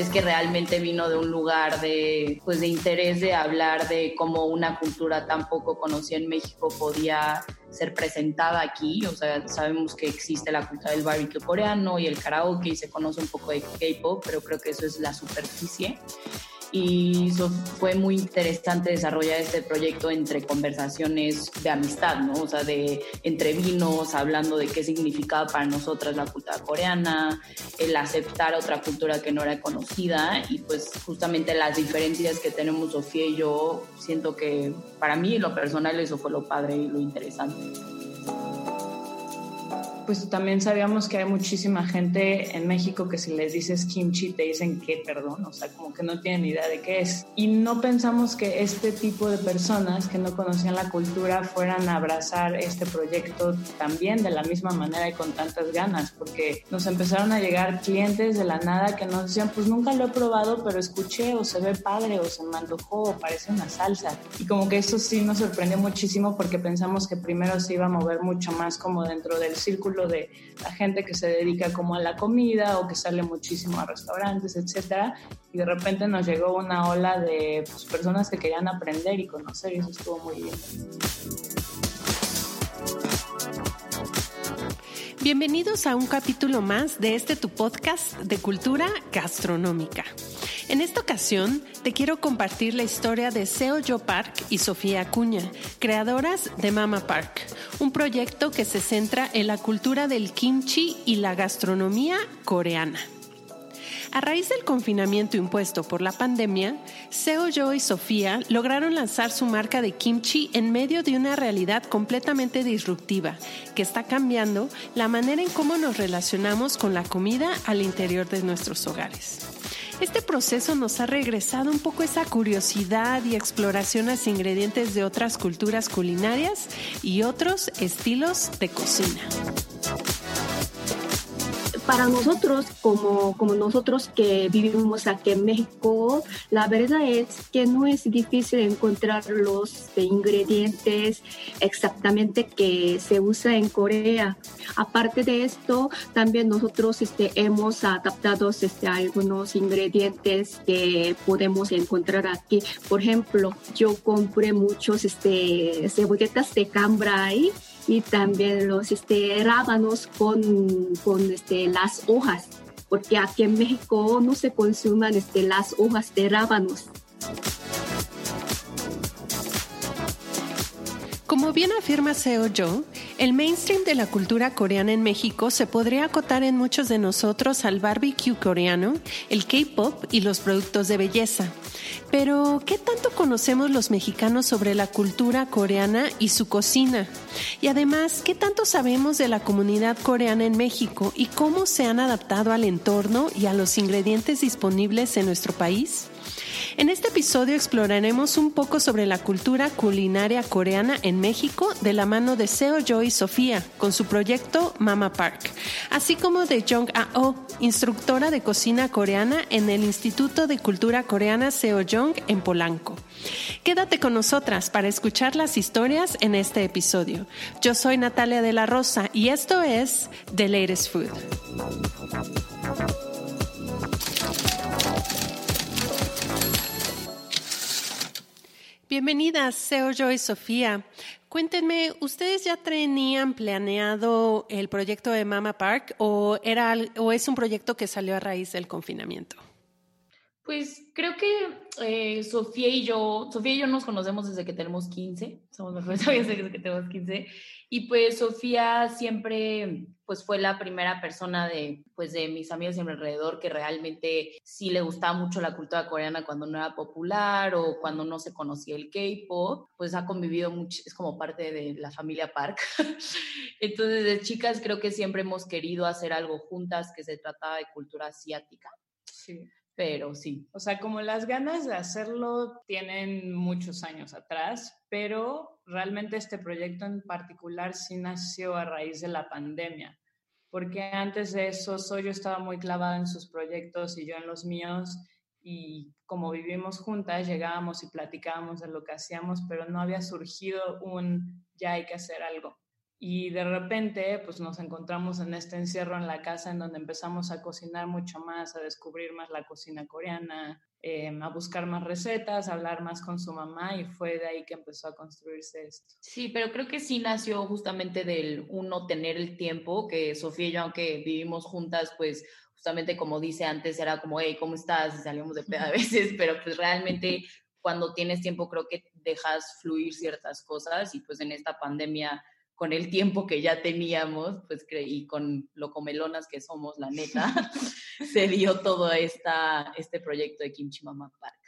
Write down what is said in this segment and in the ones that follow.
Es que realmente vino de un lugar de, pues, de interés de hablar de cómo una cultura tan poco conocida en México podía ser presentada aquí. O sea, sabemos que existe la cultura del barbecue coreano y el karaoke y se conoce un poco de K-pop, pero creo que eso es la superficie y fue muy interesante desarrollar este proyecto entre conversaciones de amistad, ¿no? O sea, de entre vinos, hablando de qué significaba para nosotras la cultura coreana, el aceptar otra cultura que no era conocida y pues justamente las diferencias que tenemos Sofía y yo, siento que para mí lo personal eso fue lo padre y lo interesante pues también sabíamos que hay muchísima gente en México que si les dices kimchi te dicen que perdón, o sea, como que no tienen idea de qué es. Y no pensamos que este tipo de personas que no conocían la cultura fueran a abrazar este proyecto también de la misma manera y con tantas ganas, porque nos empezaron a llegar clientes de la nada que nos decían, pues nunca lo he probado, pero escuché o se ve padre o se me antojó o parece una salsa. Y como que eso sí nos sorprendió muchísimo porque pensamos que primero se iba a mover mucho más como dentro del círculo de la gente que se dedica como a la comida o que sale muchísimo a restaurantes, etcétera, y de repente nos llegó una ola de pues, personas que querían aprender y conocer y eso estuvo muy bien. Bienvenidos a un capítulo más de este tu podcast de cultura gastronómica. En esta ocasión te quiero compartir la historia de Seo Jo Park y Sofía Acuña, creadoras de Mama Park, un proyecto que se centra en la cultura del kimchi y la gastronomía coreana. A raíz del confinamiento impuesto por la pandemia, Seo Jo y Sofía lograron lanzar su marca de kimchi en medio de una realidad completamente disruptiva que está cambiando la manera en cómo nos relacionamos con la comida al interior de nuestros hogares. Este proceso nos ha regresado un poco esa curiosidad y exploración a ingredientes de otras culturas culinarias y otros estilos de cocina para nosotros, como, como nosotros que vivimos aquí en México, la verdad es que no es difícil encontrar los ingredientes exactamente que se usa en Corea. Aparte de esto, también nosotros este, hemos adaptado este, algunos ingredientes que podemos encontrar aquí. Por ejemplo, yo compré muchos este, cebolletas de cambrai y también los este, rábanos con, con este, las hojas, porque aquí en México no se consuman este, las hojas de rábanos. Como bien afirma Seo Jo, el mainstream de la cultura coreana en México se podría acotar en muchos de nosotros al barbecue coreano, el K-pop y los productos de belleza. Pero, ¿qué tanto conocemos los mexicanos sobre la cultura coreana y su cocina? Y además, ¿qué tanto sabemos de la comunidad coreana en México y cómo se han adaptado al entorno y a los ingredientes disponibles en nuestro país? En este episodio exploraremos un poco sobre la cultura culinaria coreana en México de la mano de Seo Jo y Sofía con su proyecto Mama Park, así como de Jong A-oh, instructora de cocina coreana en el Instituto de Cultura Coreana Seo Jong en Polanco. Quédate con nosotras para escuchar las historias en este episodio. Yo soy Natalia de la Rosa y esto es The Latest Food. Bienvenidas, Seo Joy Sofía. Cuéntenme, ¿ustedes ya tenían planeado el proyecto de Mama Park o, era, o es un proyecto que salió a raíz del confinamiento? Pues creo que eh, Sofía y yo, Sofía y yo nos conocemos desde que tenemos 15, somos mejores amigas desde que tenemos 15, y pues Sofía siempre pues fue la primera persona de pues de mis amigos en mi alrededor que realmente sí le gustaba mucho la cultura coreana cuando no era popular o cuando no se conocía el K-pop, pues ha convivido mucho, es como parte de la familia Park. Entonces, de chicas creo que siempre hemos querido hacer algo juntas que se trataba de cultura asiática. Sí pero sí. O sea, como las ganas de hacerlo tienen muchos años atrás, pero realmente este proyecto en particular sí nació a raíz de la pandemia, porque antes de eso yo estaba muy clavada en sus proyectos y yo en los míos, y como vivimos juntas, llegábamos y platicábamos de lo que hacíamos, pero no había surgido un ya hay que hacer algo. Y de repente, pues nos encontramos en este encierro en la casa en donde empezamos a cocinar mucho más, a descubrir más la cocina coreana, em, a buscar más recetas, a hablar más con su mamá y fue de ahí que empezó a construirse esto. Sí, pero creo que sí nació justamente del uno tener el tiempo, que Sofía y yo, aunque vivimos juntas, pues justamente como dice antes, era como, hey, ¿cómo estás? Y salimos de peda a veces, pero pues realmente cuando tienes tiempo creo que dejas fluir ciertas cosas y pues en esta pandemia con el tiempo que ya teníamos, pues y con lo comelonas que somos, la neta, se dio todo esta, este proyecto de Kimchi Mama Park.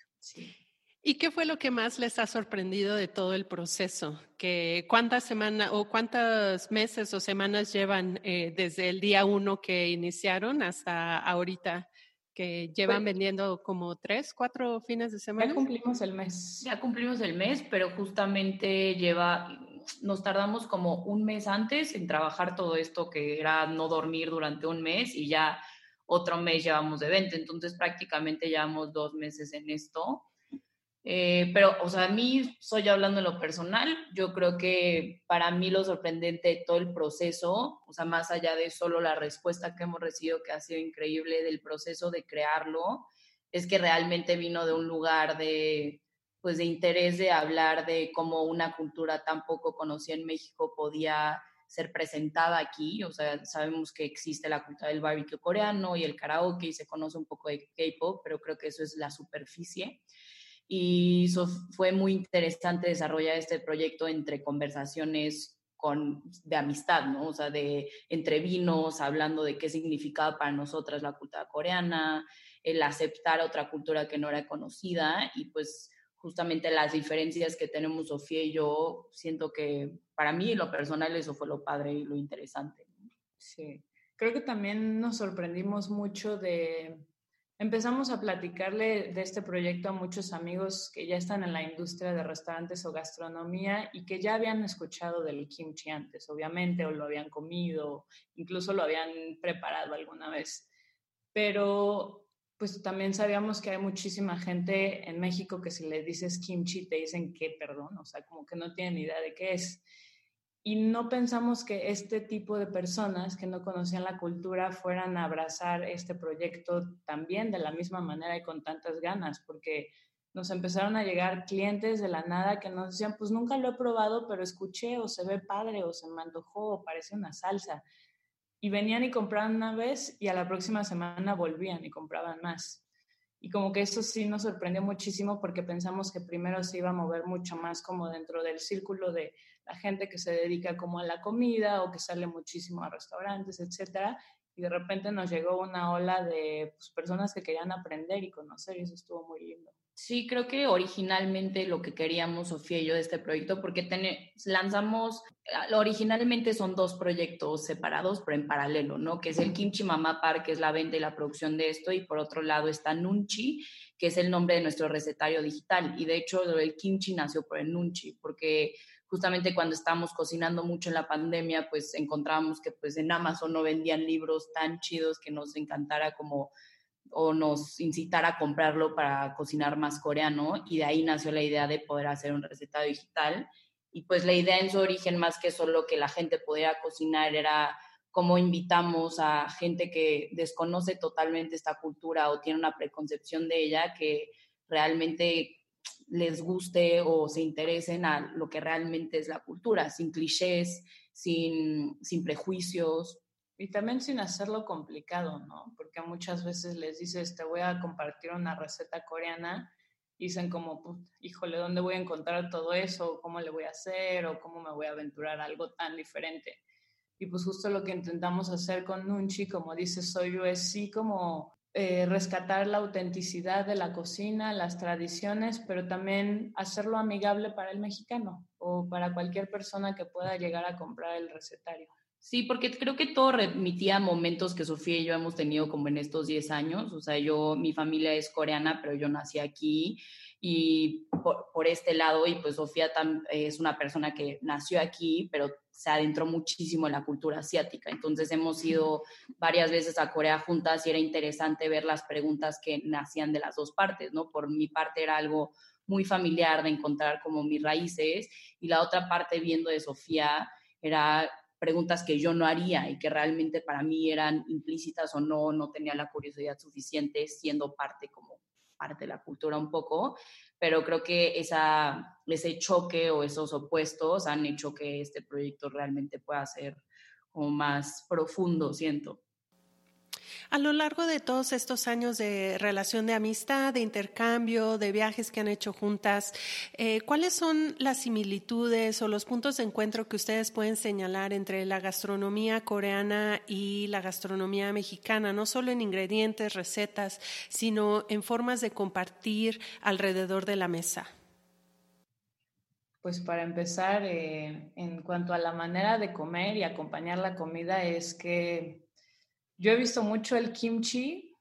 ¿Y qué fue lo que más les ha sorprendido de todo el proceso? ¿Que ¿Cuántas semanas o cuántos meses o semanas llevan eh, desde el día uno que iniciaron hasta ahorita? que llevan pues vendiendo como tres, cuatro fines de semana. Ya cumplimos el mes. Ya cumplimos el mes, pero justamente lleva, nos tardamos como un mes antes en trabajar todo esto que era no dormir durante un mes y ya otro mes llevamos de venta, entonces prácticamente llevamos dos meses en esto. Eh, pero, o sea, a mí, soy hablando en lo personal, yo creo que para mí lo sorprendente de todo el proceso, o sea, más allá de solo la respuesta que hemos recibido, que ha sido increíble del proceso de crearlo, es que realmente vino de un lugar de, pues de interés de hablar de cómo una cultura tan poco conocida en México podía ser presentada aquí. O sea, sabemos que existe la cultura del barbecue coreano y el karaoke y se conoce un poco de K-pop, pero creo que eso es la superficie. Y eso fue muy interesante desarrollar este proyecto entre conversaciones con, de amistad, ¿no? O sea, de entre vinos, hablando de qué significaba para nosotras la cultura coreana, el aceptar otra cultura que no era conocida y pues justamente las diferencias que tenemos Sofía y yo, siento que para mí, lo personal, eso fue lo padre y lo interesante. Sí, creo que también nos sorprendimos mucho de... Empezamos a platicarle de este proyecto a muchos amigos que ya están en la industria de restaurantes o gastronomía y que ya habían escuchado del kimchi antes, obviamente, o lo habían comido, incluso lo habían preparado alguna vez. Pero pues también sabíamos que hay muchísima gente en México que si le dices kimchi te dicen que perdón, o sea, como que no tienen idea de qué es. Y no pensamos que este tipo de personas que no conocían la cultura fueran a abrazar este proyecto también de la misma manera y con tantas ganas, porque nos empezaron a llegar clientes de la nada que nos decían, pues nunca lo he probado, pero escuché o se ve padre o se me antojó o parece una salsa y venían y compraban una vez y a la próxima semana volvían y compraban más. Y como que eso sí nos sorprendió muchísimo porque pensamos que primero se iba a mover mucho más como dentro del círculo de la gente que se dedica como a la comida o que sale muchísimo a restaurantes, etcétera. Y de repente nos llegó una ola de pues, personas que querían aprender y conocer y eso estuvo muy lindo. Sí, creo que originalmente lo que queríamos Sofía y yo de este proyecto, porque lanzamos, ah, originalmente son dos proyectos separados, pero en paralelo, ¿no? Que es el Kimchi Mama Park, que es la venta y la producción de esto, y por otro lado está Nunchi, que es el nombre de nuestro recetario digital. Y de hecho, el kimchi nació por el Nunchi, porque justamente cuando estábamos cocinando mucho en la pandemia, pues encontramos que pues en Amazon no vendían libros tan chidos que nos encantara como o nos incitara a comprarlo para cocinar más coreano y de ahí nació la idea de poder hacer un receta digital. Y pues la idea en su origen, más que solo que la gente pudiera cocinar, era cómo invitamos a gente que desconoce totalmente esta cultura o tiene una preconcepción de ella, que realmente les guste o se interesen a lo que realmente es la cultura, sin clichés, sin, sin prejuicios. Y también sin hacerlo complicado, ¿no? Porque muchas veces les dices, te voy a compartir una receta coreana, y dicen como, híjole, ¿dónde voy a encontrar todo eso? ¿Cómo le voy a hacer? ¿O cómo me voy a aventurar a algo tan diferente? Y pues justo lo que intentamos hacer con Nunchi, como dice Soyu, es sí como eh, rescatar la autenticidad de la cocina, las tradiciones, pero también hacerlo amigable para el mexicano o para cualquier persona que pueda llegar a comprar el recetario. Sí, porque creo que todo remitía a momentos que Sofía y yo hemos tenido como en estos 10 años. O sea, yo, mi familia es coreana, pero yo nací aquí y por, este lado, y pues Sofía es una persona que nació aquí, pero se adentró muchísimo en la cultura asiática. Entonces hemos ido varias veces a Corea juntas y era interesante ver las preguntas que nacían de las dos partes, ¿no? Por mi parte era algo muy familiar de encontrar como mis raíces y la otra parte viendo de Sofía era preguntas que yo no haría y que realmente para mí eran implícitas o no, no tenía la curiosidad suficiente siendo parte como parte de la cultura un poco, pero creo que esa, ese choque o esos opuestos han hecho que este proyecto realmente pueda ser más profundo, siento. A lo largo de todos estos años de relación de amistad, de intercambio, de viajes que han hecho juntas, eh, ¿cuáles son las similitudes o los puntos de encuentro que ustedes pueden señalar entre la gastronomía coreana y la gastronomía mexicana, no solo en ingredientes, recetas, sino en formas de compartir alrededor de la mesa? Pues para empezar, eh, en cuanto a la manera de comer y acompañar la comida, es que yo he visto mucho el kimchi,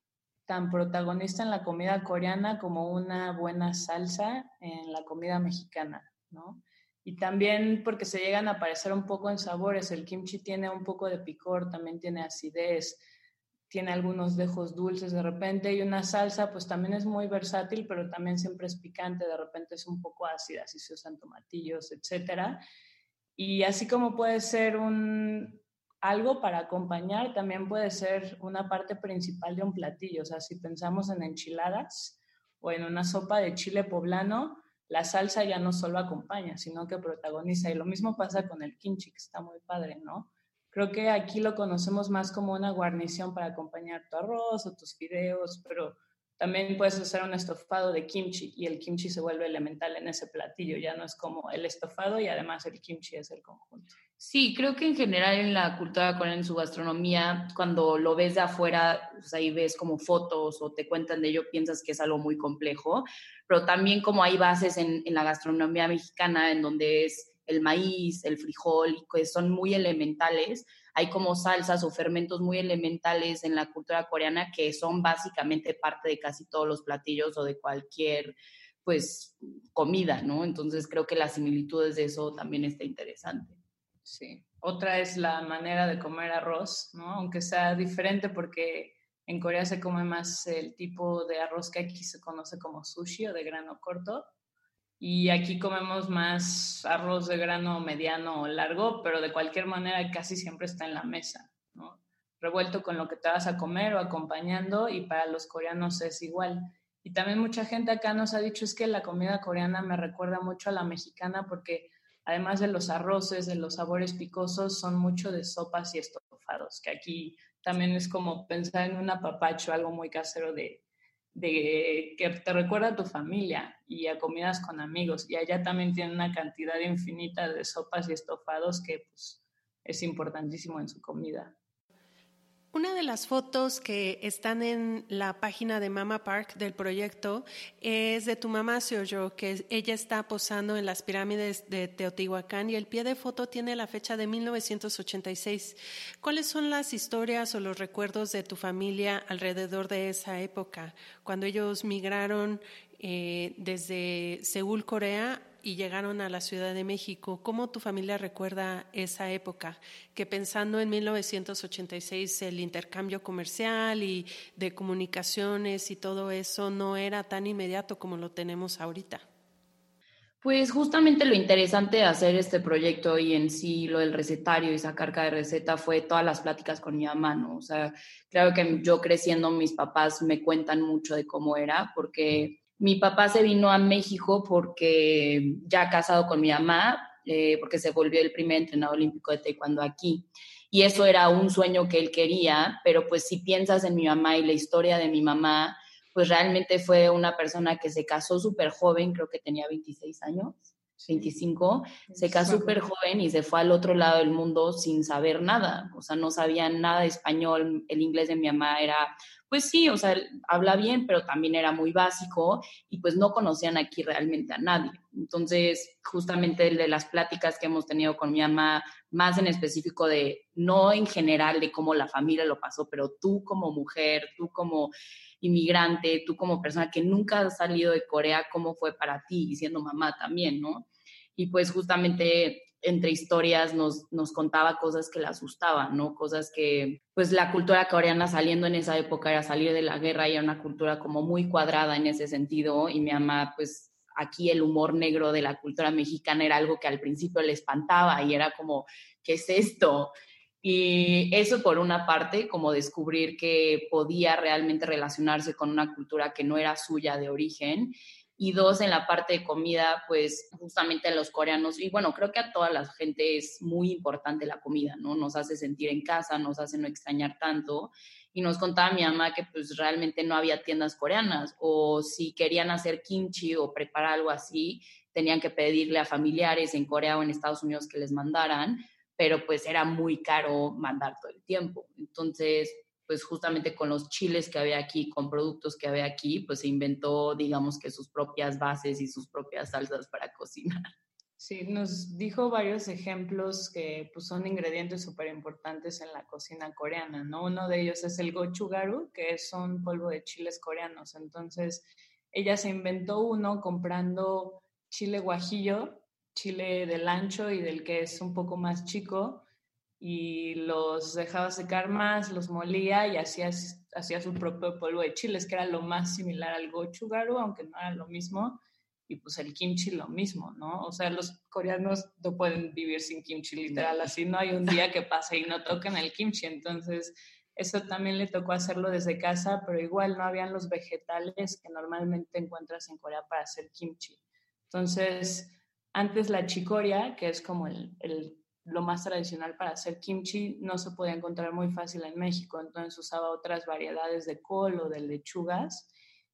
tan protagonista en la comida coreana como una buena salsa en la comida mexicana, ¿no? Y también porque se llegan a parecer un poco en sabores. El kimchi tiene un poco de picor, también tiene acidez, tiene algunos dejos dulces de repente y una salsa pues también es muy versátil, pero también siempre es picante, de repente es un poco ácida si se usan tomatillos, etcétera. Y así como puede ser un, algo para acompañar también puede ser una parte principal de un platillo. O sea, si pensamos en enchiladas o en una sopa de chile poblano, la salsa ya no solo acompaña, sino que protagoniza. Y lo mismo pasa con el kimchi, que está muy padre, ¿no? Creo que aquí lo conocemos más como una guarnición para acompañar tu arroz o tus fideos, pero también puedes hacer un estofado de kimchi y el kimchi se vuelve elemental en ese platillo, ya no es como el estofado y además el kimchi es el conjunto. Sí, creo que en general en la cultura coreana, en su gastronomía, cuando lo ves de afuera, pues ahí ves como fotos o te cuentan de ello, piensas que es algo muy complejo, pero también como hay bases en, en la gastronomía mexicana en donde es el maíz, el frijol, que son muy elementales, hay como salsas o fermentos muy elementales en la cultura coreana que son básicamente parte de casi todos los platillos o de cualquier pues comida, ¿no? Entonces creo que las similitudes de eso también está interesante. Sí. Otra es la manera de comer arroz, ¿no? Aunque sea diferente porque en Corea se come más el tipo de arroz que aquí se conoce como sushi o de grano corto y aquí comemos más arroz de grano mediano o largo, pero de cualquier manera casi siempre está en la mesa, revuelto con lo que te vas a comer o acompañando y para los coreanos es igual. Y también mucha gente acá nos ha dicho es que la comida coreana me recuerda mucho a la mexicana porque además de los arroces, de los sabores picosos, son mucho de sopas y estofados, que aquí también es como pensar en un apapacho, algo muy casero de, de que te recuerda a tu familia y a comidas con amigos. Y allá también tiene una cantidad infinita de sopas y estofados que pues, es importantísimo en su comida. Una de las fotos que están en la página de Mama Park del proyecto es de tu mamá Seoyo, que ella está posando en las pirámides de Teotihuacán y el pie de foto tiene la fecha de 1986. ¿Cuáles son las historias o los recuerdos de tu familia alrededor de esa época, cuando ellos migraron eh, desde Seúl, Corea, y llegaron a la Ciudad de México. ¿Cómo tu familia recuerda esa época? Que pensando en 1986 el intercambio comercial y de comunicaciones y todo eso no era tan inmediato como lo tenemos ahorita. Pues justamente lo interesante de hacer este proyecto y en sí lo del recetario y sacar cada receta fue todas las pláticas con mi mamá, ¿no? O sea, claro que yo creciendo mis papás me cuentan mucho de cómo era, porque Mi papá se vino a México porque ya casado con mi mamá, eh, porque se volvió el primer entrenador olímpico de taekwondo aquí. Y eso era un sueño que él quería, pero pues si piensas en mi mamá y la historia de mi mamá, pues realmente fue una persona que se casó súper joven, creo que tenía 26 años, 25, se casó súper joven y se fue al otro lado del mundo sin saber nada, o sea, no sabía nada de español, el inglés de mi mamá era, pues sí, o sea, habla bien, pero también era muy básico y pues no conocían aquí realmente a nadie. Entonces, justamente de las pláticas que hemos tenido con mi mamá, más en específico de, no en general de cómo la familia lo pasó, pero tú como mujer, tú como inmigrante, tú como persona que nunca has salido de Corea, ¿cómo fue para ti? Y siendo mamá también, ¿no? Y pues justamente entre historias nos, nos contaba cosas que le asustaban, ¿no? Cosas que, pues la cultura coreana saliendo en esa época era salir de la guerra y era una cultura como muy cuadrada en ese sentido y mi mamá pues aquí el humor negro de la cultura mexicana era algo que al principio le espantaba y era como, ¿qué es esto? Y eso por una parte, como descubrir que podía realmente relacionarse con una cultura que no era suya de origen. Y dos, en la parte de comida, pues justamente a los coreanos, y bueno, creo que a toda la gente es muy importante la comida, ¿no? Nos hace sentir en casa, nos hace no extrañar tanto. Y nos contaba mi mamá que pues realmente no había tiendas coreanas, o si querían hacer kimchi o preparar algo así, tenían que pedirle a familiares en Corea o en Estados Unidos que les mandaran pero pues era muy caro mandar todo el tiempo. Entonces, pues justamente con los chiles que había aquí, con productos que había aquí, pues se inventó, digamos que sus propias bases y sus propias salsas para cocinar. Sí, nos dijo varios ejemplos que pues, son ingredientes súper importantes en la cocina coreana, ¿no? Uno de ellos es el gochugaru, que es un polvo de chiles coreanos. Entonces, ella se inventó uno comprando chile guajillo, chile del ancho y del que es un poco más chico y los dejaba secar más, los molía y hacía, hacía su propio polvo de chiles, que era lo más similar al gochugaru, aunque no era lo mismo, y pues el kimchi lo mismo, ¿no? O sea, los coreanos no pueden vivir sin kimchi, literal, así no hay un día que pase y no toquen el kimchi, entonces eso también le tocó hacerlo desde casa, pero igual no habían los vegetales que normalmente encuentras en Corea para hacer kimchi. Entonces, antes la chicoria, que es como el, lo más tradicional para hacer kimchi, no se podía encontrar muy fácil en México, entonces usaba otras variedades de col o de lechugas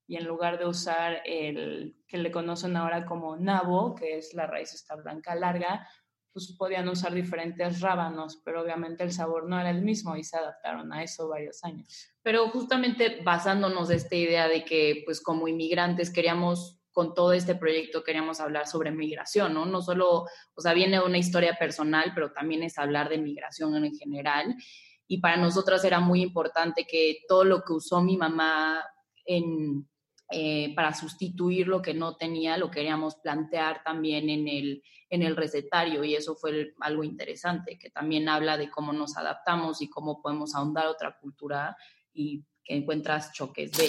y en lugar de usar el que le conocen ahora como nabo, que es la raíz esta blanca larga, pues podían usar diferentes rábanos, pero obviamente el sabor no era el mismo y se adaptaron a eso varios años. Pero justamente basándonos de esta idea de que pues como inmigrantes queríamos con todo este proyecto queríamos hablar sobre migración, ¿no? No solo, o sea, viene una historia personal, pero también es hablar de migración en general. Y para nosotras era muy importante que todo lo que usó mi mamá eh, para sustituir lo que no tenía, lo queríamos plantear también en el, en el recetario y eso fue algo interesante, que también habla de cómo nos adaptamos y cómo podemos ahondar otra cultura y que encuentras choques de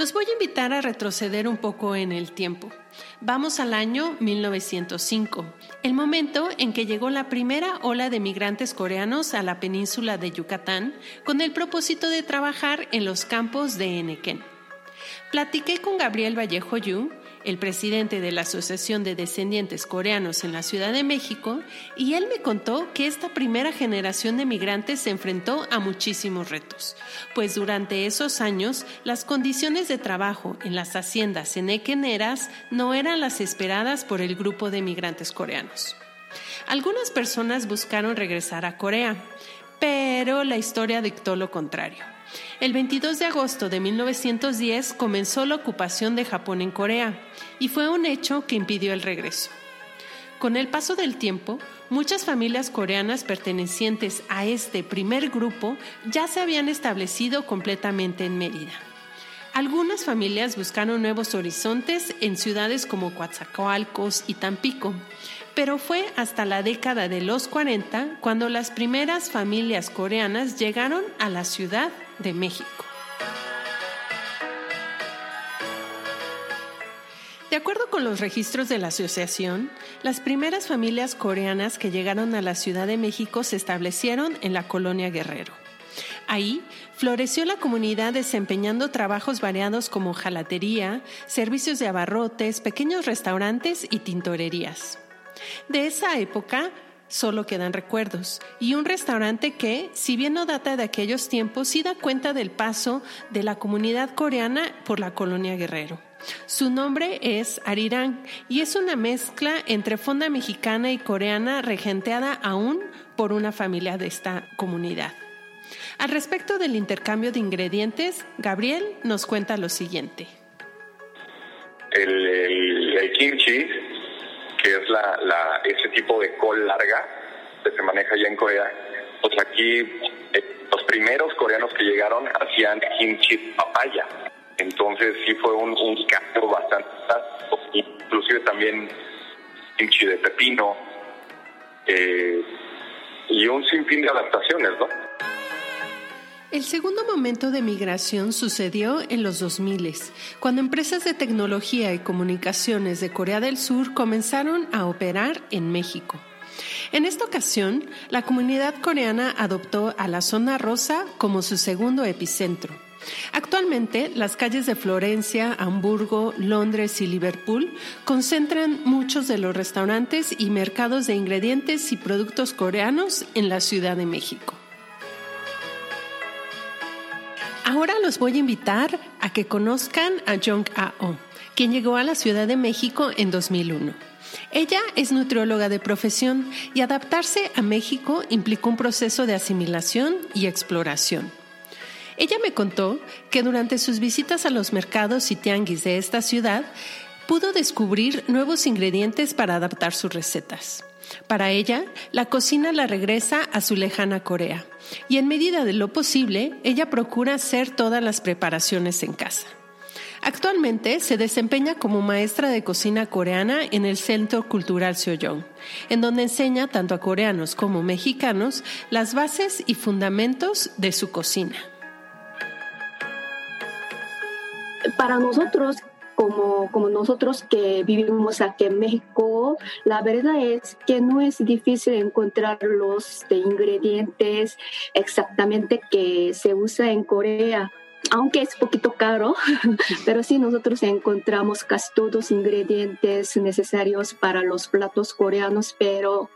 Los voy a invitar a retroceder un poco en el tiempo. Vamos al año 1905, el momento en que llegó la primera ola de migrantes coreanos a la península de Yucatán con el propósito de trabajar en los campos de Enequén. Platiqué con Gabriel Vallejo Yu, el presidente de la Asociación de Descendientes Coreanos en la Ciudad de México, y él me contó que esta primera generación de migrantes se enfrentó a muchísimos retos, pues durante esos años las condiciones de trabajo en las haciendas enequeneras no eran las esperadas por el grupo de migrantes coreanos. Algunas personas buscaron regresar a Corea, pero la historia dictó lo contrario. El 22 de agosto de 1910 comenzó la ocupación de Japón en Corea y fue un hecho que impidió el regreso. Con el paso del tiempo, muchas familias coreanas pertenecientes a este primer grupo ya se habían establecido completamente en Mérida. Algunas familias buscaron nuevos horizontes en ciudades como Coatzacoalcos y Tampico, pero fue hasta la década de los 40 cuando las primeras familias coreanas llegaron a la Ciudad de México. De acuerdo con los registros de la asociación, las primeras familias coreanas que llegaron a la Ciudad de México se establecieron en la colonia Guerrero. Ahí floreció la comunidad desempeñando trabajos variados como jalatería, servicios de abarrotes, pequeños restaurantes y tintorerías. De esa época solo quedan recuerdos y un restaurante que, si bien no data de aquellos tiempos, sí da cuenta del paso de la comunidad coreana por la colonia Guerrero. Su nombre es Arirang y es una mezcla entre fonda mexicana y coreana regenteada aún por una familia de esta comunidad. Al respecto del intercambio de ingredientes, Gabriel nos cuenta lo siguiente. El, kimchi, la, ese tipo de col larga que se maneja allá en Corea, pues aquí eh, los primeros coreanos que llegaron hacían kimchi papaya. Entonces sí fue un, cambio bastante, inclusive también kimchi de pepino eh, y un sinfín de adaptaciones, ¿no? El segundo momento de migración sucedió en los 2000, cuando empresas de tecnología y comunicaciones de Corea del Sur comenzaron a operar en México. En esta ocasión, la comunidad coreana adoptó a la zona rosa como su segundo epicentro. Actualmente, las calles de Florencia, Hamburgo, Londres y Liverpool concentran muchos de los restaurantes y mercados de ingredientes y productos coreanos en la Ciudad de México. Ahora los voy a invitar a que conozcan a Jong A-oh, quien llegó a la Ciudad de México en 2001. Ella es nutrióloga de profesión y adaptarse a México implicó un proceso de asimilación y exploración. Ella me contó que durante sus visitas a los mercados y tianguis de esta ciudad pudo descubrir nuevos ingredientes para adaptar sus recetas. Para ella, la cocina la regresa a su lejana Corea y en medida de lo posible, ella procura hacer todas las preparaciones en casa. Actualmente se desempeña como maestra de cocina coreana en el Centro Cultural Seoyong, en donde enseña tanto a coreanos como mexicanos las bases y fundamentos de su cocina para nosotros, como, nosotros que vivimos aquí en México, la verdad es que no es difícil encontrar los ingredientes exactamente que se usa en Corea. Aunque es poquito caro, pero sí nosotros encontramos casi todos los ingredientes necesarios para los platos coreanos, pero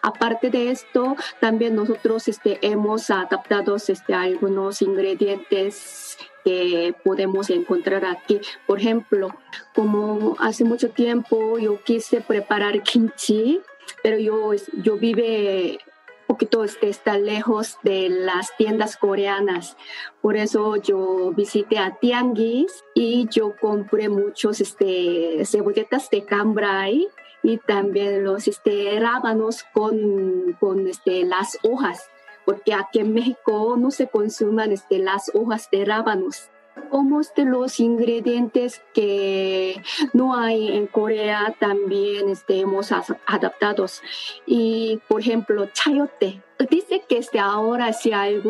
Aparte de esto, también nosotros este, hemos adaptado este, algunos ingredientes que podemos encontrar aquí. Por ejemplo, como hace mucho tiempo yo quise preparar kimchi, pero yo, yo vive un poquito este, está lejos de las tiendas coreanas. Por eso yo visité a Tianguis y yo compré muchos este, cebolletas de cambrai y también los este, rábanos con, con este, las hojas porque aquí en México no se consuman este, las hojas de rábanos como de los ingredientes que no hay en Corea también estemos adaptados. Y por ejemplo, chayote Dice que este, ahora sí hay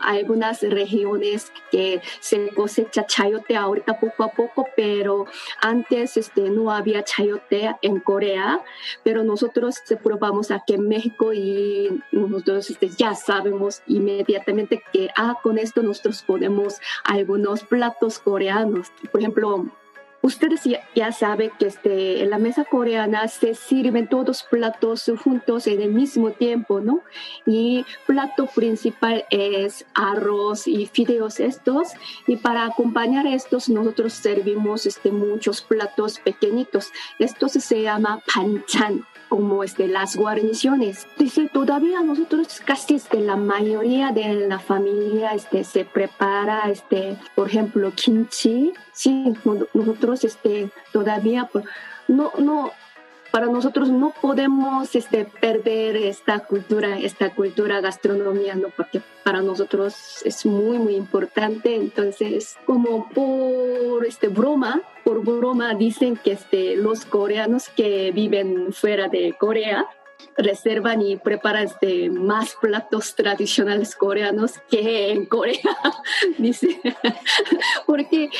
algunas regiones que se cosecha chayote ahorita poco a poco, pero antes este, no había chayote en Corea, pero nosotros probamos aquí en México y nosotros este, ya sabemos inmediatamente que ah, con esto nosotros podemos algunos platos coreanos. Por ejemplo, Ustedes ya, saben que este, en la mesa coreana se sirven todos platos juntos en el mismo tiempo, ¿no? Y plato principal es arroz y fideos estos. Y para acompañar estos nosotros servimos este, muchos platos pequeñitos. Estos se llama panchan como este, las guarniciones. Dice, todavía nosotros casi este, la mayoría de la familia este, se prepara, este, por ejemplo, kimchi. Sí, nosotros este, todavía no, no, para nosotros no podemos este, perder esta cultura, esta cultura gastronomía, ¿no? porque para nosotros es muy, muy importante. Entonces, como por este, broma, por broma dicen que este, los coreanos que viven fuera de Corea, reservan y preparan este, más platos tradicionales coreanos que en Corea, dice. Porque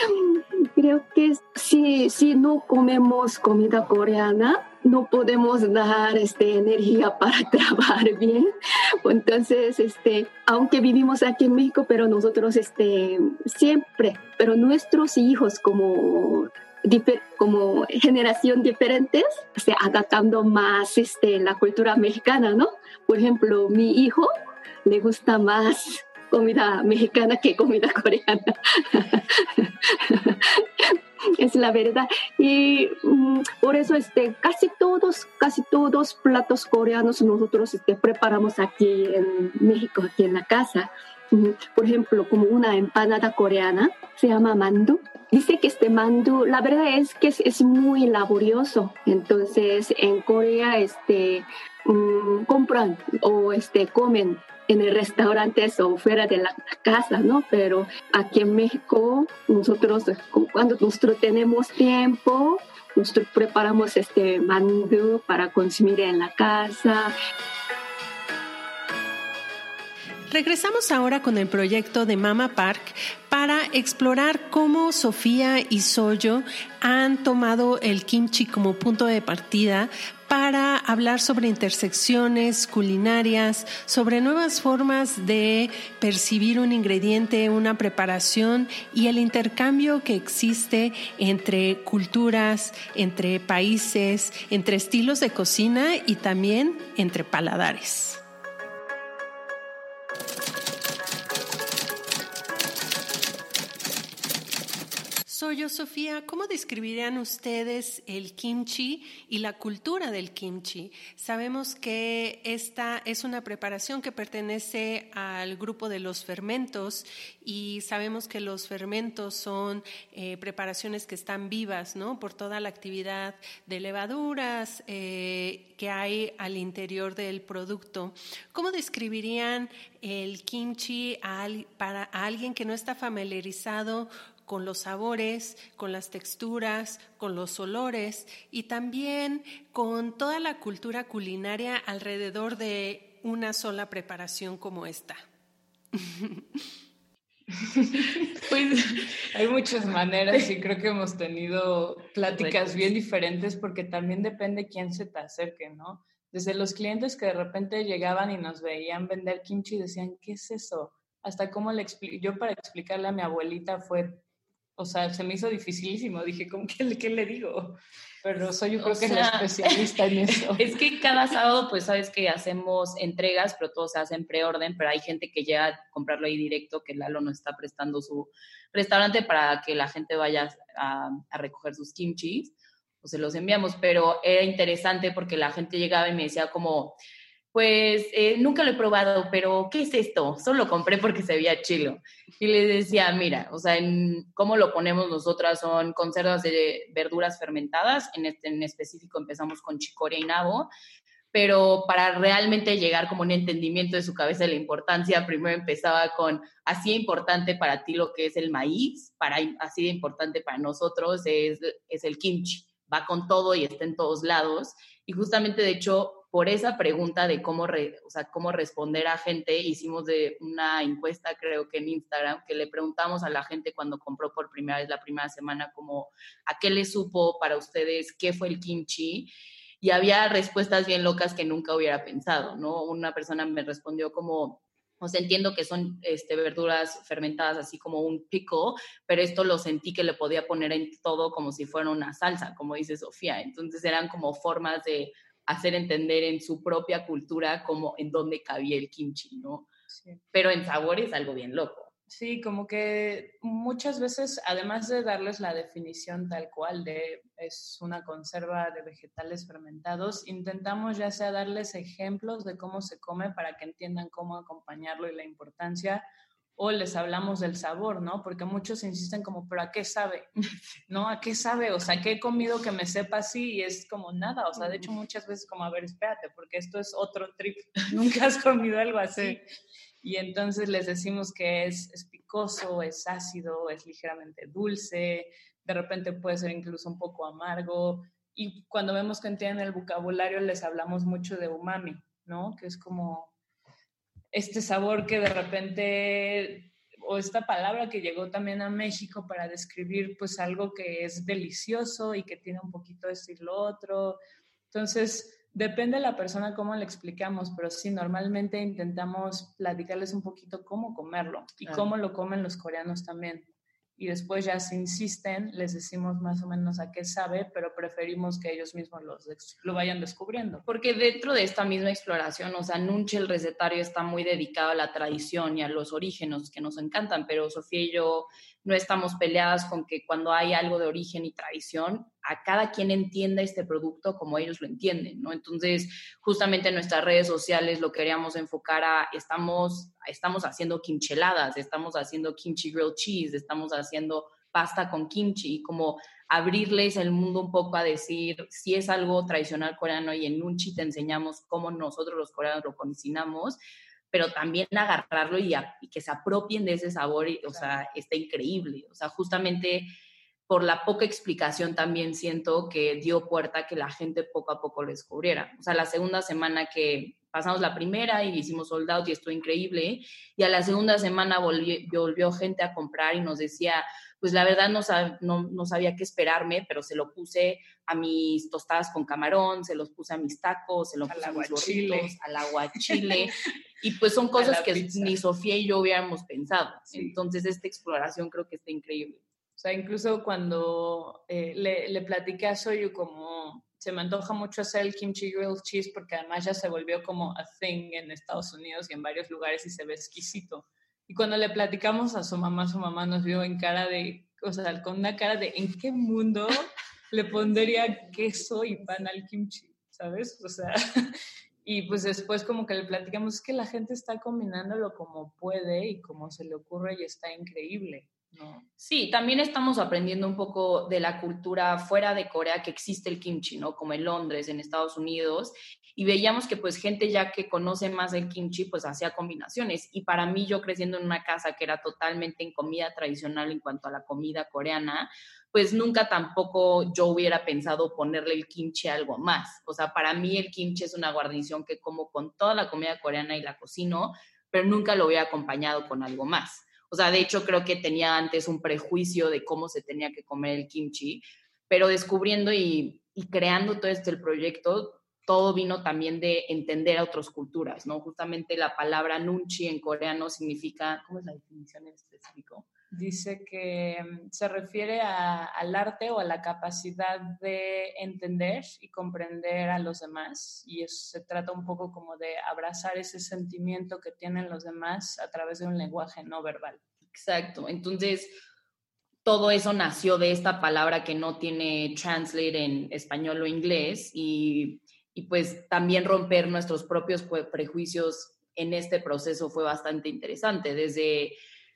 creo que si, si no comemos comida coreana, no podemos dar este, energía para trabajar bien. Entonces, este, aunque vivimos aquí en México, pero nosotros este, siempre, pero nuestros hijos como como generación diferentes, se adaptando más este, la cultura mexicana, ¿no? Por ejemplo, mi hijo le gusta más comida mexicana que comida coreana. es la verdad. Y mm, por eso este, casi todos, casi todos platos coreanos nosotros este, preparamos aquí en México, aquí en la casa. Mm, por ejemplo, como una empanada coreana, se llama mandu. Dice que este mandu, la verdad es que es, muy laborioso. Entonces, en Corea, este, mm, compran o este, comen en el restaurante o fuera de la casa, ¿no? Pero aquí en México, nosotros cuando nosotros tenemos tiempo, nosotros preparamos este mandu para consumir en la casa. Regresamos ahora con el proyecto de Mama Park para explorar cómo Sofía y Soyo han tomado el kimchi como punto de partida para hablar sobre intersecciones culinarias, sobre nuevas formas de percibir un ingrediente, una preparación y el intercambio que existe entre culturas, entre países, entre estilos de cocina y también entre paladares. Yo, Sofía. ¿Cómo describirían ustedes el kimchi y la cultura del kimchi? Sabemos que esta es una preparación que pertenece al grupo de los fermentos y sabemos que los fermentos son eh, preparaciones que están vivas, ¿no? Por toda la actividad de levaduras eh, que hay al interior del producto. ¿Cómo describirían el kimchi para alguien que no está familiarizado con los sabores, con las texturas, con los olores y también con toda la cultura culinaria alrededor de una sola preparación como esta. Pues hay muchas maneras y creo que hemos tenido pláticas bien diferentes porque también depende quién se te acerque, ¿no? Desde los clientes que de repente llegaban y nos veían vender kimchi decían, ¿qué es eso? Hasta cómo le explico, yo para explicarle a mi abuelita fue o sea, se me hizo dificilísimo. Dije, ¿cómo que qué le digo? Pero soy yo creo que la especialista en eso. Es que cada sábado, pues sabes que hacemos entregas, pero todo se hace en preorden, pero hay gente que llega a comprarlo ahí directo, que Lalo no está prestando su restaurante para que la gente vaya a, a recoger sus kimchis, o se los enviamos, pero era interesante porque la gente llegaba y me decía como, pues eh, nunca lo he probado, pero ¿qué es esto? Solo lo compré porque se veía chilo. Y le decía, mira, o sea, cómo lo ponemos nosotras son conservas de verduras fermentadas, en, este, en específico empezamos con chicoria y nabo, pero para realmente llegar como un entendimiento de su cabeza de la importancia, primero empezaba con, así importante para ti lo que es el maíz, para, así de importante para nosotros es, es el kimchi, va con todo y está en todos lados. Y justamente, de hecho, por esa pregunta de cómo, o sea, cómo responder a gente, hicimos de una encuesta, creo que en Instagram, que le preguntamos a la gente cuando compró por primera vez la primera semana, como, ¿a qué le supo para ustedes qué fue el kimchi? Y había respuestas bien locas que nunca hubiera pensado, ¿no? Una persona me respondió como, o sea, entiendo que son este, verduras fermentadas así como un pico, pero esto lo sentí que le podía poner en todo como si fuera una salsa, como dice Sofía. Entonces eran como formas de hacer entender en su propia cultura como en dónde cabía el kimchi, ¿no? Pero en sabor es algo bien loco. Sí, como que muchas veces, además de darles la definición tal cual de es una conserva de vegetales fermentados, intentamos ya sea darles ejemplos de cómo se come para que entiendan cómo acompañarlo y la importancia o les hablamos del sabor, ¿no? Porque muchos insisten como, pero ¿a qué sabe? ¿No? ¿A qué sabe? O sea, ¿qué he comido que me sepa así? Y es como nada, o sea, de hecho muchas veces como, a ver, espérate, porque esto es otro trip, nunca has comido algo así. Y entonces les decimos que es, es picoso, es ácido, es ligeramente dulce, de repente puede ser incluso un poco amargo. Y cuando vemos que entienden el vocabulario, les hablamos mucho de umami, ¿no? Que es como este sabor que de repente o esta palabra que llegó también a México para describir pues algo que es delicioso y que tiene un poquito de esto y lo otro. Entonces, depende de la persona cómo le explicamos, pero sí, normalmente intentamos platicarles un poquito cómo comerlo y cómo lo comen los coreanos también y después ya si insisten, les decimos más o menos a qué sabe, pero preferimos que ellos mismos los, lo vayan descubriendo. Porque dentro de esta misma exploración, o sea, Nunche, el recetario, está muy dedicado a la tradición y a los orígenes que nos encantan, pero Sofía y yo no estamos peleadas con que cuando hay algo de origen y tradición, a cada quien entienda este producto como ellos lo entienden, ¿no? Entonces, justamente en nuestras redes sociales lo queríamos enfocar a, estamos, estamos haciendo kimcheladas, estamos haciendo kimchi grilled cheese, estamos haciendo pasta con kimchi, y como abrirles el mundo un poco a decir si es algo tradicional coreano y en Nunchi te enseñamos cómo nosotros los coreanos lo cocinamos, pero también agarrarlo y, que se apropien de ese sabor, y, o sea, está increíble. O sea, justamente por la poca explicación también siento que dio puerta a que la gente poco a poco lo descubriera. O sea, la segunda semana que pasamos la primera y hicimos sold out y estuvo increíble, y a la segunda semana volvió, volvió gente a comprar y nos decía, pues la verdad no, no, sabía qué esperarme, pero se lo puse a mis tostadas con camarón, se los puse a mis tacos, se lo puse a mis burritos, al aguachile, y pues son cosas que ni Sofía y yo hubiéramos pensado. Entonces esta exploración creo que está increíble. O sea, incluso cuando eh, le, le platiqué a Soyu como se me antoja mucho hacer el kimchi grilled cheese porque además ya se volvió como a thing en Estados Unidos y en varios lugares y se ve exquisito. Y cuando le platicamos a su mamá, su mamá nos vio en cara de, o sea, con una cara de, ¿en qué mundo le pondría queso y pan al kimchi? ¿Sabes? O sea, y pues después como que le platicamos, es que la gente está combinándolo como puede y como se le ocurre y está increíble. Sí, también estamos aprendiendo un poco de la cultura fuera de Corea que existe el kimchi, ¿no? Como en Londres, en Estados Unidos, y veíamos que pues gente ya que conoce más el kimchi pues hacía combinaciones y para mí yo creciendo en una casa que era totalmente en comida tradicional en cuanto a la comida coreana, pues nunca tampoco yo hubiera pensado ponerle el kimchi a algo más. O sea, para mí el kimchi es una guarnición que como con toda la comida coreana y la cocino, pero nunca lo hubiera acompañado con algo más. O sea, de hecho creo que tenía antes un prejuicio de cómo se tenía que comer el kimchi, pero descubriendo y, creando todo este proyecto, todo vino también de entender a otras culturas, ¿no? Justamente la palabra nunchi en coreano significa, ¿cómo es la definición en específico? Dice que mm, se refiere al arte o a la capacidad de entender y comprender a los demás y se trata un poco como de abrazar ese sentimiento que tienen los demás a través de un lenguaje no verbal. Exacto, entonces todo eso nació de esta palabra que no tiene translate en español o inglés y, y pues también romper nuestros propios prejuicios en este proceso fue bastante interesante, desde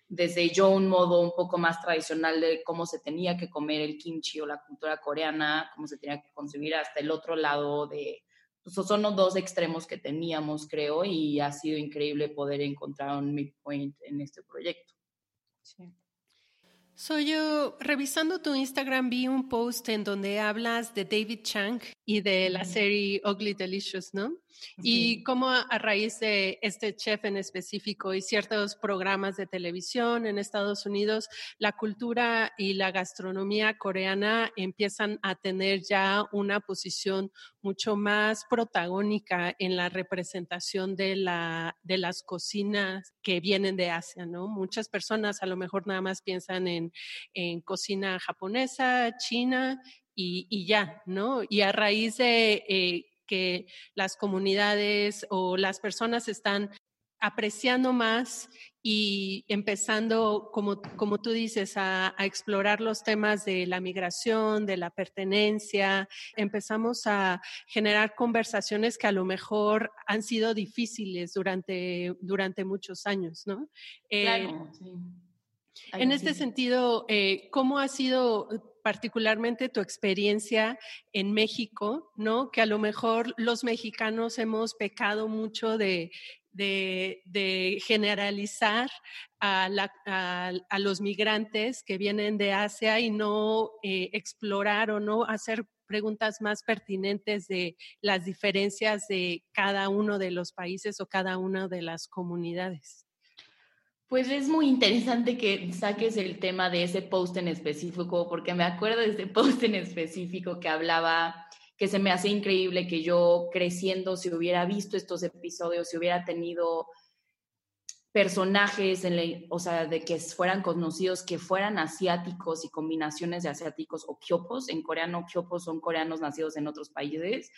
desde yo un modo un poco más tradicional de cómo se tenía que comer el kimchi o la cultura coreana, cómo se tenía que concebir hasta el otro lado de... Pues son los dos extremos que teníamos, creo, y ha sido increíble poder encontrar un midpoint en este proyecto. Sí. Soy yo, revisando tu Instagram, vi un post en donde hablas de David Chang y de la serie Ugly Delicious, ¿no? Y cómo a, raíz de este chef en específico y ciertos programas de televisión en Estados Unidos, la cultura y la gastronomía coreana empiezan a tener ya una posición mucho más protagónica en la representación de, la, de las cocinas que vienen de Asia, ¿no? Muchas personas a lo mejor nada más piensan en, en cocina japonesa, china y, y, ya, ¿no? Y a raíz de eh, que las comunidades o las personas están apreciando más y empezando, como, como tú dices, a, explorar los temas de la migración, de la pertenencia. Empezamos a generar conversaciones que a lo mejor han sido difíciles durante, durante muchos años, ¿no? Eh, en este sentido, eh, ¿cómo ha sido particularmente tu experiencia en México, ¿no? Que a lo mejor los mexicanos hemos pecado mucho de, generalizar a, los migrantes que vienen de Asia y no eh, explorar o no hacer preguntas más pertinentes de las diferencias de cada uno de los países o cada una de las comunidades. Pues es muy interesante que saques el tema de ese post en específico, porque me acuerdo de ese post en específico que hablaba, que se me hace increíble que yo creciendo, si hubiera visto estos episodios, si hubiera tenido personajes, en o sea, de que fueran conocidos, que fueran asiáticos y combinaciones de asiáticos o kyopos. En coreano, kyopos son coreanos nacidos en otros países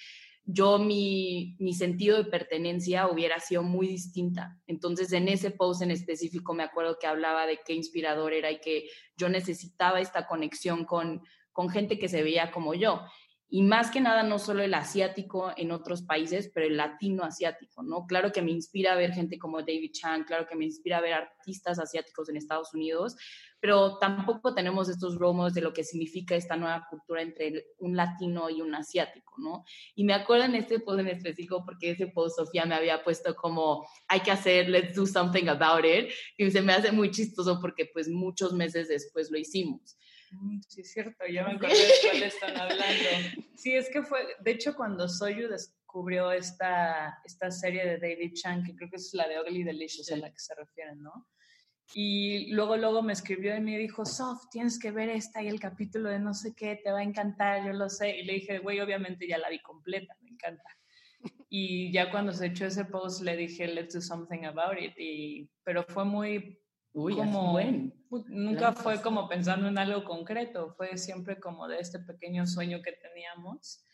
yo mi, mi, sentido de pertenencia hubiera sido muy distinta. Entonces, en ese post en específico me acuerdo que hablaba de qué inspirador era y que yo necesitaba esta conexión con, con gente que se veía como yo y más que nada no solo el asiático en otros países, pero el latino asiático, ¿no? Claro que me inspira ver gente como David Chan, claro que me inspira ver artistas asiáticos en Estados Unidos, pero tampoco tenemos estos romos de lo que significa esta nueva cultura entre un latino y un asiático, ¿no? Y me acuerdo en este post en específico porque ese post Sofía me había puesto como hay que hacer, let's do something about it, y se me hace muy chistoso porque pues muchos meses después lo hicimos. Mm, sí, es cierto, ya me acuerdo de cuál están hablando. Sí, es que fue, de hecho, cuando Soyu descubrió esta, esta serie de David Chan, que creo que es la de Ugly Delicious a la que se refieren, ¿no? Y luego, luego me escribió y me dijo, Sof, tienes que ver esta y el capítulo de no sé qué, te va a encantar, yo lo sé. Y le dije, güey, obviamente ya la vi completa, me encanta. Y ya cuando se echó ese post le dije, let's do something about it. Y, pero fue muy Uy, como, bueno. Nunca fue como pensando en algo concreto, fue siempre como de este pequeño sueño que teníamos.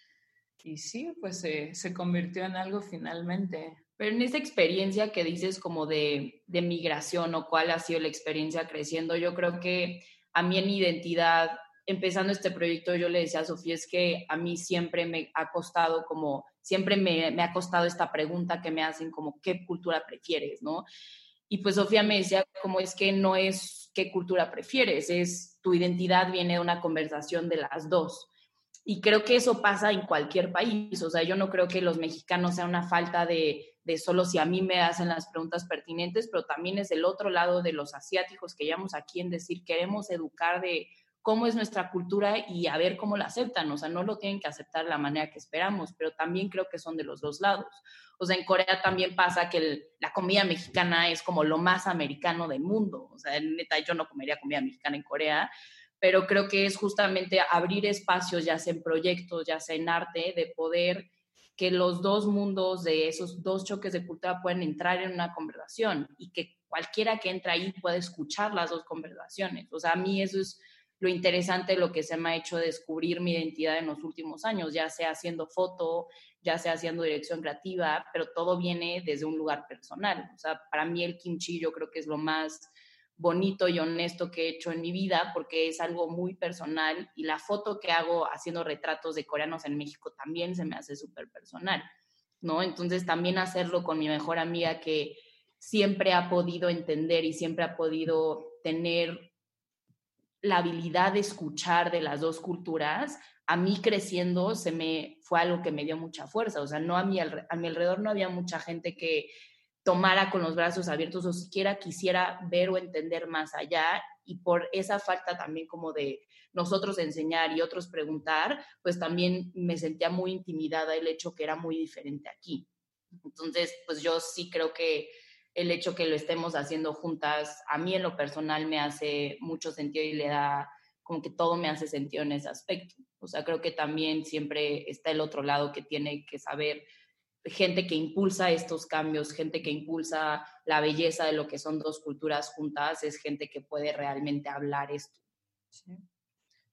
Y sí, pues se, se convirtió en algo finalmente. Pero en esa experiencia que dices como de, de migración o cuál ha sido la experiencia creciendo, yo creo que a mí en identidad, empezando este proyecto, yo le decía a Sofía, es que a mí siempre me ha costado como, siempre me, me ha costado esta pregunta que me hacen como, ¿qué cultura prefieres? ¿no? Y pues Sofía me decía, como es que no es qué cultura prefieres, es tu identidad viene de una conversación de las dos. Y creo que eso pasa en cualquier país. O sea, yo no creo que los mexicanos sea una falta de, de solo si a mí me hacen las preguntas pertinentes, pero también es el otro lado de los asiáticos que llamamos aquí en decir, queremos educar de cómo es nuestra cultura y a ver cómo la aceptan. O sea, no lo tienen que aceptar la manera que esperamos, pero también creo que son de los dos lados. O sea, en Corea también pasa que la comida mexicana es como lo más americano del mundo. O sea, neta, yo no comería comida mexicana en Corea, pero creo que es justamente abrir espacios, ya sea en proyectos, ya sea en arte, de poder que los dos mundos de esos dos choques de cultura puedan entrar en una conversación y que cualquiera que entre ahí pueda escuchar las dos conversaciones. O sea, a mí eso es lo interesante, lo que se me ha hecho descubrir mi identidad en los últimos años, ya sea haciendo foto, ya sea haciendo dirección creativa, pero todo viene desde un lugar personal. O sea, para mí el kimchi yo creo que es lo más bonito y honesto que he hecho en mi vida porque es algo muy personal y la foto que hago haciendo retratos de coreanos en México también se me hace súper personal, ¿no? Entonces también hacerlo con mi mejor amiga que siempre ha podido entender y siempre ha podido tener la habilidad de escuchar de las dos culturas, a mí creciendo se me fue algo que me dio mucha fuerza, o sea, no a mi, a mi alrededor no había mucha gente que tomara con los brazos abiertos o siquiera quisiera ver o entender más allá y por esa falta también como de nosotros enseñar y otros preguntar, pues también me sentía muy intimidada el hecho que era muy diferente aquí. Entonces, pues yo sí creo que el hecho que lo estemos haciendo juntas, a mí en lo personal me hace mucho sentido y le da como que todo me hace sentido en ese aspecto. O sea, creo que también siempre está el otro lado que tiene que saber gente que impulsa estos cambios, gente que impulsa la belleza de lo que son dos culturas juntas, es gente que puede realmente hablar esto.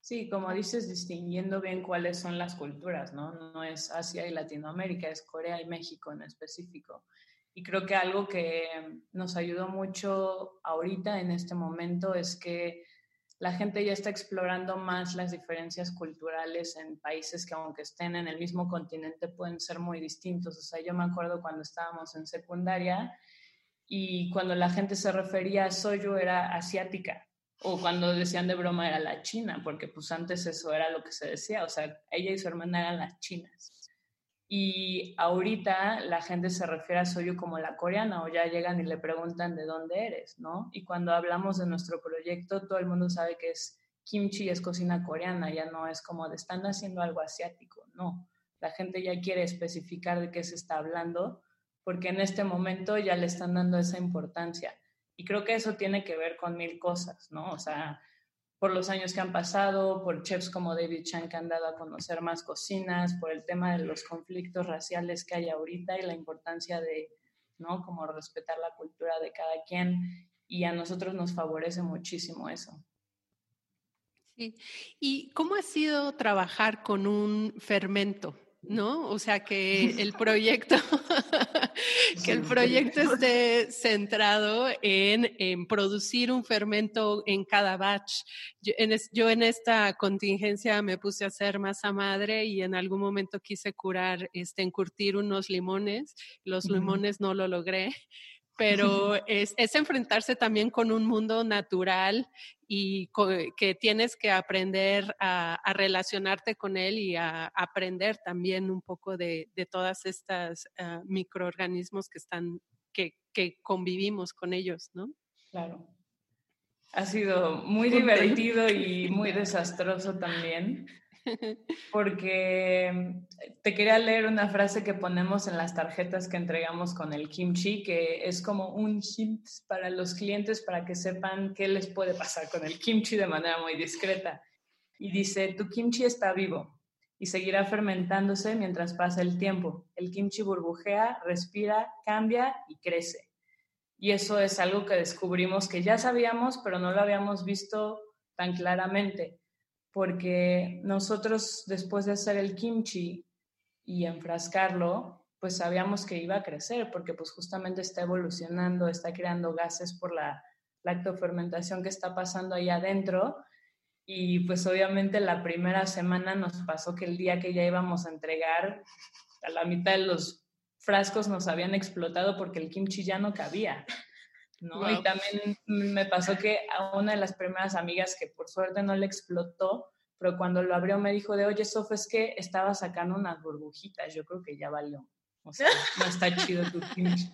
Sí. como dices, distinguiendo bien cuáles son las culturas, ¿no? No es Asia y Latinoamérica, es Corea y México en específico. Y creo que algo que nos ayudó mucho ahorita en este momento es que la gente ya está explorando más las diferencias culturales en países que aunque estén en el mismo continente pueden ser muy distintos. O sea, yo me acuerdo cuando estábamos en secundaria y cuando la gente se refería a Soyu era asiática o cuando decían de broma era la china, porque pues antes eso era lo que se decía, o sea, ella y su hermana eran las chinas. Y ahorita la gente se refiere a Soyu como la coreana o ya llegan y le preguntan de dónde eres, ¿no? Y cuando hablamos de nuestro proyecto, todo el mundo sabe que es kimchi, es cocina coreana, ya no es como de están haciendo algo asiático, no. La gente ya quiere especificar de qué se está hablando porque en este momento ya le están dando esa importancia. Y creo que eso tiene que ver con mil cosas, ¿no? O sea, por los años que han pasado, por chefs como David Chan que han dado a conocer más cocinas, por el tema de los conflictos raciales que hay ahorita y la importancia de, ¿no? Como respetar la cultura de cada quien. Y a nosotros nos favorece muchísimo eso. Sí. ¿Y cómo ha sido trabajar con un fermento? ¿no? O sea, que el proyecto, que el proyecto esté centrado en, producir un fermento en cada batch. Yo en, esta contingencia me puse a hacer masa madre y en algún momento quise curar, este, encurtir unos limones. Los limones no lo logré pero es, enfrentarse también con un mundo natural y que tienes que aprender a, relacionarte con él y a aprender también un poco de, de todas estas ah, microorganismos que están, que, que convivimos con ellos, ¿no? Claro. Ha sido muy divertido y muy desastroso también porque mm, te quería leer una frase que ponemos en las tarjetas que entregamos con el kimchi, que es como un hint para los clientes para que sepan qué les puede pasar con el kimchi de manera muy discreta. Y dice, tu kimchi está vivo y seguirá fermentándose mientras pasa el tiempo. El kimchi burbujea, respira, cambia y crece. Y eso es algo que descubrimos que ya sabíamos, pero no lo habíamos visto tan claramente porque nosotros después de hacer el kimchi y enfrascarlo, pues sabíamos que iba a crecer, porque pues justamente está evolucionando, está creando gases por la lactofermentación que está pasando ahí adentro. Y pues obviamente la primera semana nos pasó que el día que ya íbamos a entregar, a la mitad de los frascos nos habían explotado porque el kimchi ya no cabía. ¿No? Y también me pasó que a una de las primeras amigas que por suerte no le explotó, pero cuando lo abrió me dijo de, oye, Sof, es que estaba sacando unas burbujitas, yo creo que ya valió. O sea, no está chido tu kimchi.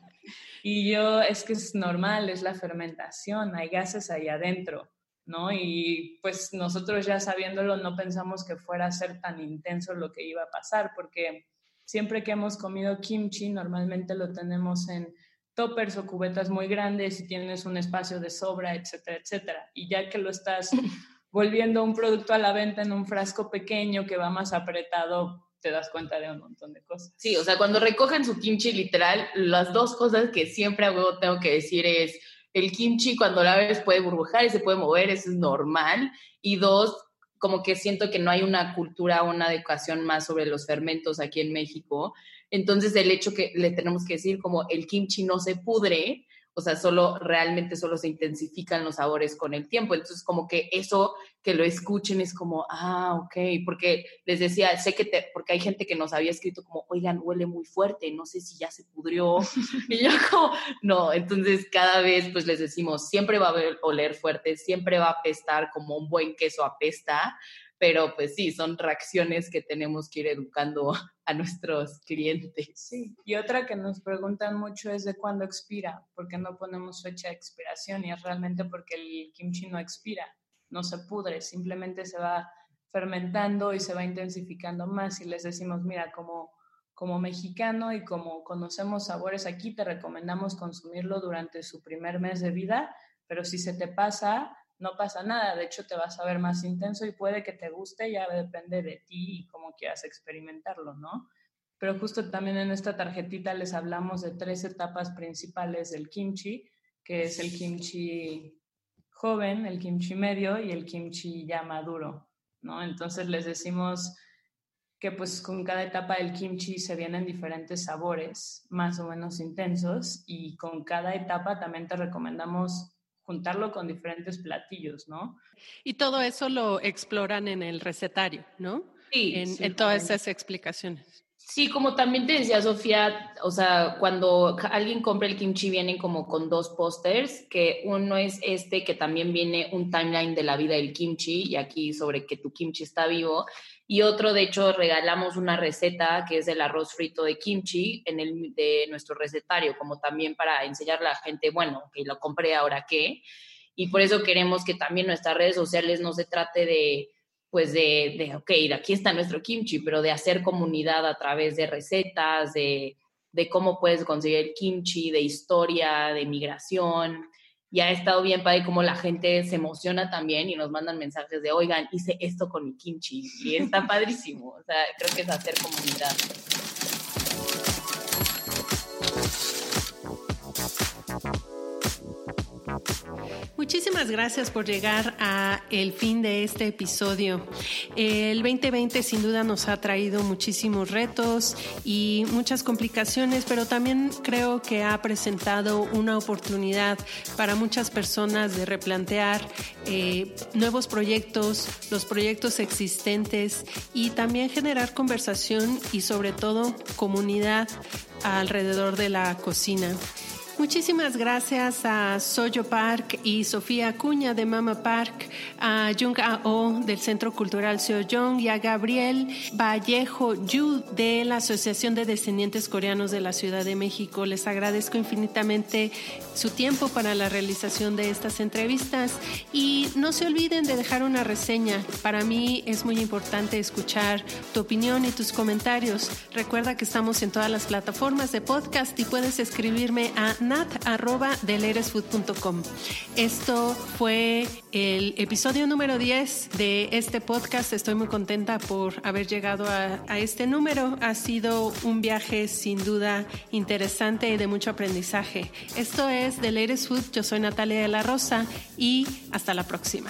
Y yo, es que es normal, es la fermentación, hay gases ahí adentro, ¿no? Y pues nosotros ya sabiéndolo no pensamos que fuera a ser tan intenso lo que iba a pasar, porque siempre que hemos comido kimchi, normalmente lo tenemos en toppers o cubetas muy grandes y tienes un espacio de sobra, etcétera, etcétera. Y ya que lo estás volviendo un producto a la venta en un frasco pequeño que va más apretado, te das cuenta de un montón de cosas. Sí, o sea, cuando recogen su kimchi literal, las dos cosas que siempre hago, tengo que decir es, el kimchi cuando la ves puede burbujar y se puede mover, eso es normal. Y dos, como que siento que no hay una cultura o una educación más sobre los fermentos aquí en México. Entonces, el hecho que le tenemos que decir como el kimchi no se pudre, o sea, solo realmente solo se intensifican los sabores con el tiempo. Entonces, como que eso que lo escuchen es como, ah, ok, porque les decía, sé que te, porque hay gente que nos había escrito como, oigan, huele muy fuerte, no sé si ya se pudrió. y yo como, no, entonces cada vez pues les decimos, siempre va a oler fuerte, siempre va a apestar como un buen queso apesta, pero pues sí, son reacciones que tenemos que ir educando a nuestros clientes. Sí, y otra que nos preguntan mucho es de cuándo expira, porque no ponemos fecha de expiración y es realmente porque el kimchi no expira, no se pudre, simplemente se va fermentando y se va intensificando más y les decimos, mira, como, como mexicano y como conocemos sabores aquí, te recomendamos consumirlo durante su primer mes de vida, pero si se te pasa, no pasa nada, de hecho te vas a ver más intenso y puede que te guste, ya depende de ti y cómo quieras experimentarlo, ¿no? Pero justo también en esta tarjetita les hablamos de tres etapas principales del kimchi, que es el kimchi joven, el kimchi medio y el kimchi ya maduro, ¿no? Entonces les decimos que pues con cada etapa del kimchi se vienen diferentes sabores más o menos intensos y con cada etapa también te recomendamos juntarlo con diferentes platillos, ¿no? Y todo eso lo exploran en el recetario, ¿no? Sí. En, todas esas explicaciones. Sí, como también te decía Sofía, o sea, cuando alguien compra el kimchi vienen como con dos pósters, que uno es este, que también viene un timeline de la vida del kimchi y aquí sobre que tu kimchi está vivo, y otro, de hecho, regalamos una receta que es el arroz frito de kimchi en el de nuestro recetario, como también para enseñarle a la gente, bueno, que lo compré ahora qué. Y por eso queremos que también nuestras redes sociales no se trate de, pues de, de, ok, aquí está nuestro kimchi, pero de hacer comunidad a través de recetas, de, de cómo puedes conseguir el kimchi, de historia, de migración. y ha estado bien padre como la gente se emociona también y nos mandan mensajes de, oigan, hice esto con mi kimchi y está padrísimo. O sea, creo que es hacer comunidad. Muchísimas gracias por llegar a el fin de este episodio. El 2020 sin duda nos ha traído muchísimos retos y muchas complicaciones, pero también creo que ha presentado una oportunidad para muchas personas de replantear eh, nuevos proyectos, los proyectos existentes y también generar conversación y sobre todo comunidad alrededor de la cocina. Muchísimas gracias a Soyo Park y Sofía Acuña de Mama Park, a Jung A.O. del Centro Cultural Seoyong y a Gabriel Vallejo Yu de la Asociación de Descendientes Coreanos de la Ciudad de México. Les agradezco infinitamente su tiempo para la realización de estas entrevistas y no se olviden de dejar una reseña. Para mí es muy importante escuchar tu opinión y tus comentarios. Recuerda que estamos en todas las plataformas de podcast y puedes escribirme a nat.deleresfood.com. Esto fue el episodio número 10 de este podcast. Estoy muy contenta por haber llegado a, este número. Ha sido un viaje sin duda interesante y de mucho aprendizaje. Esto es The Food. Yo soy Natalia de la Rosa y hasta la próxima.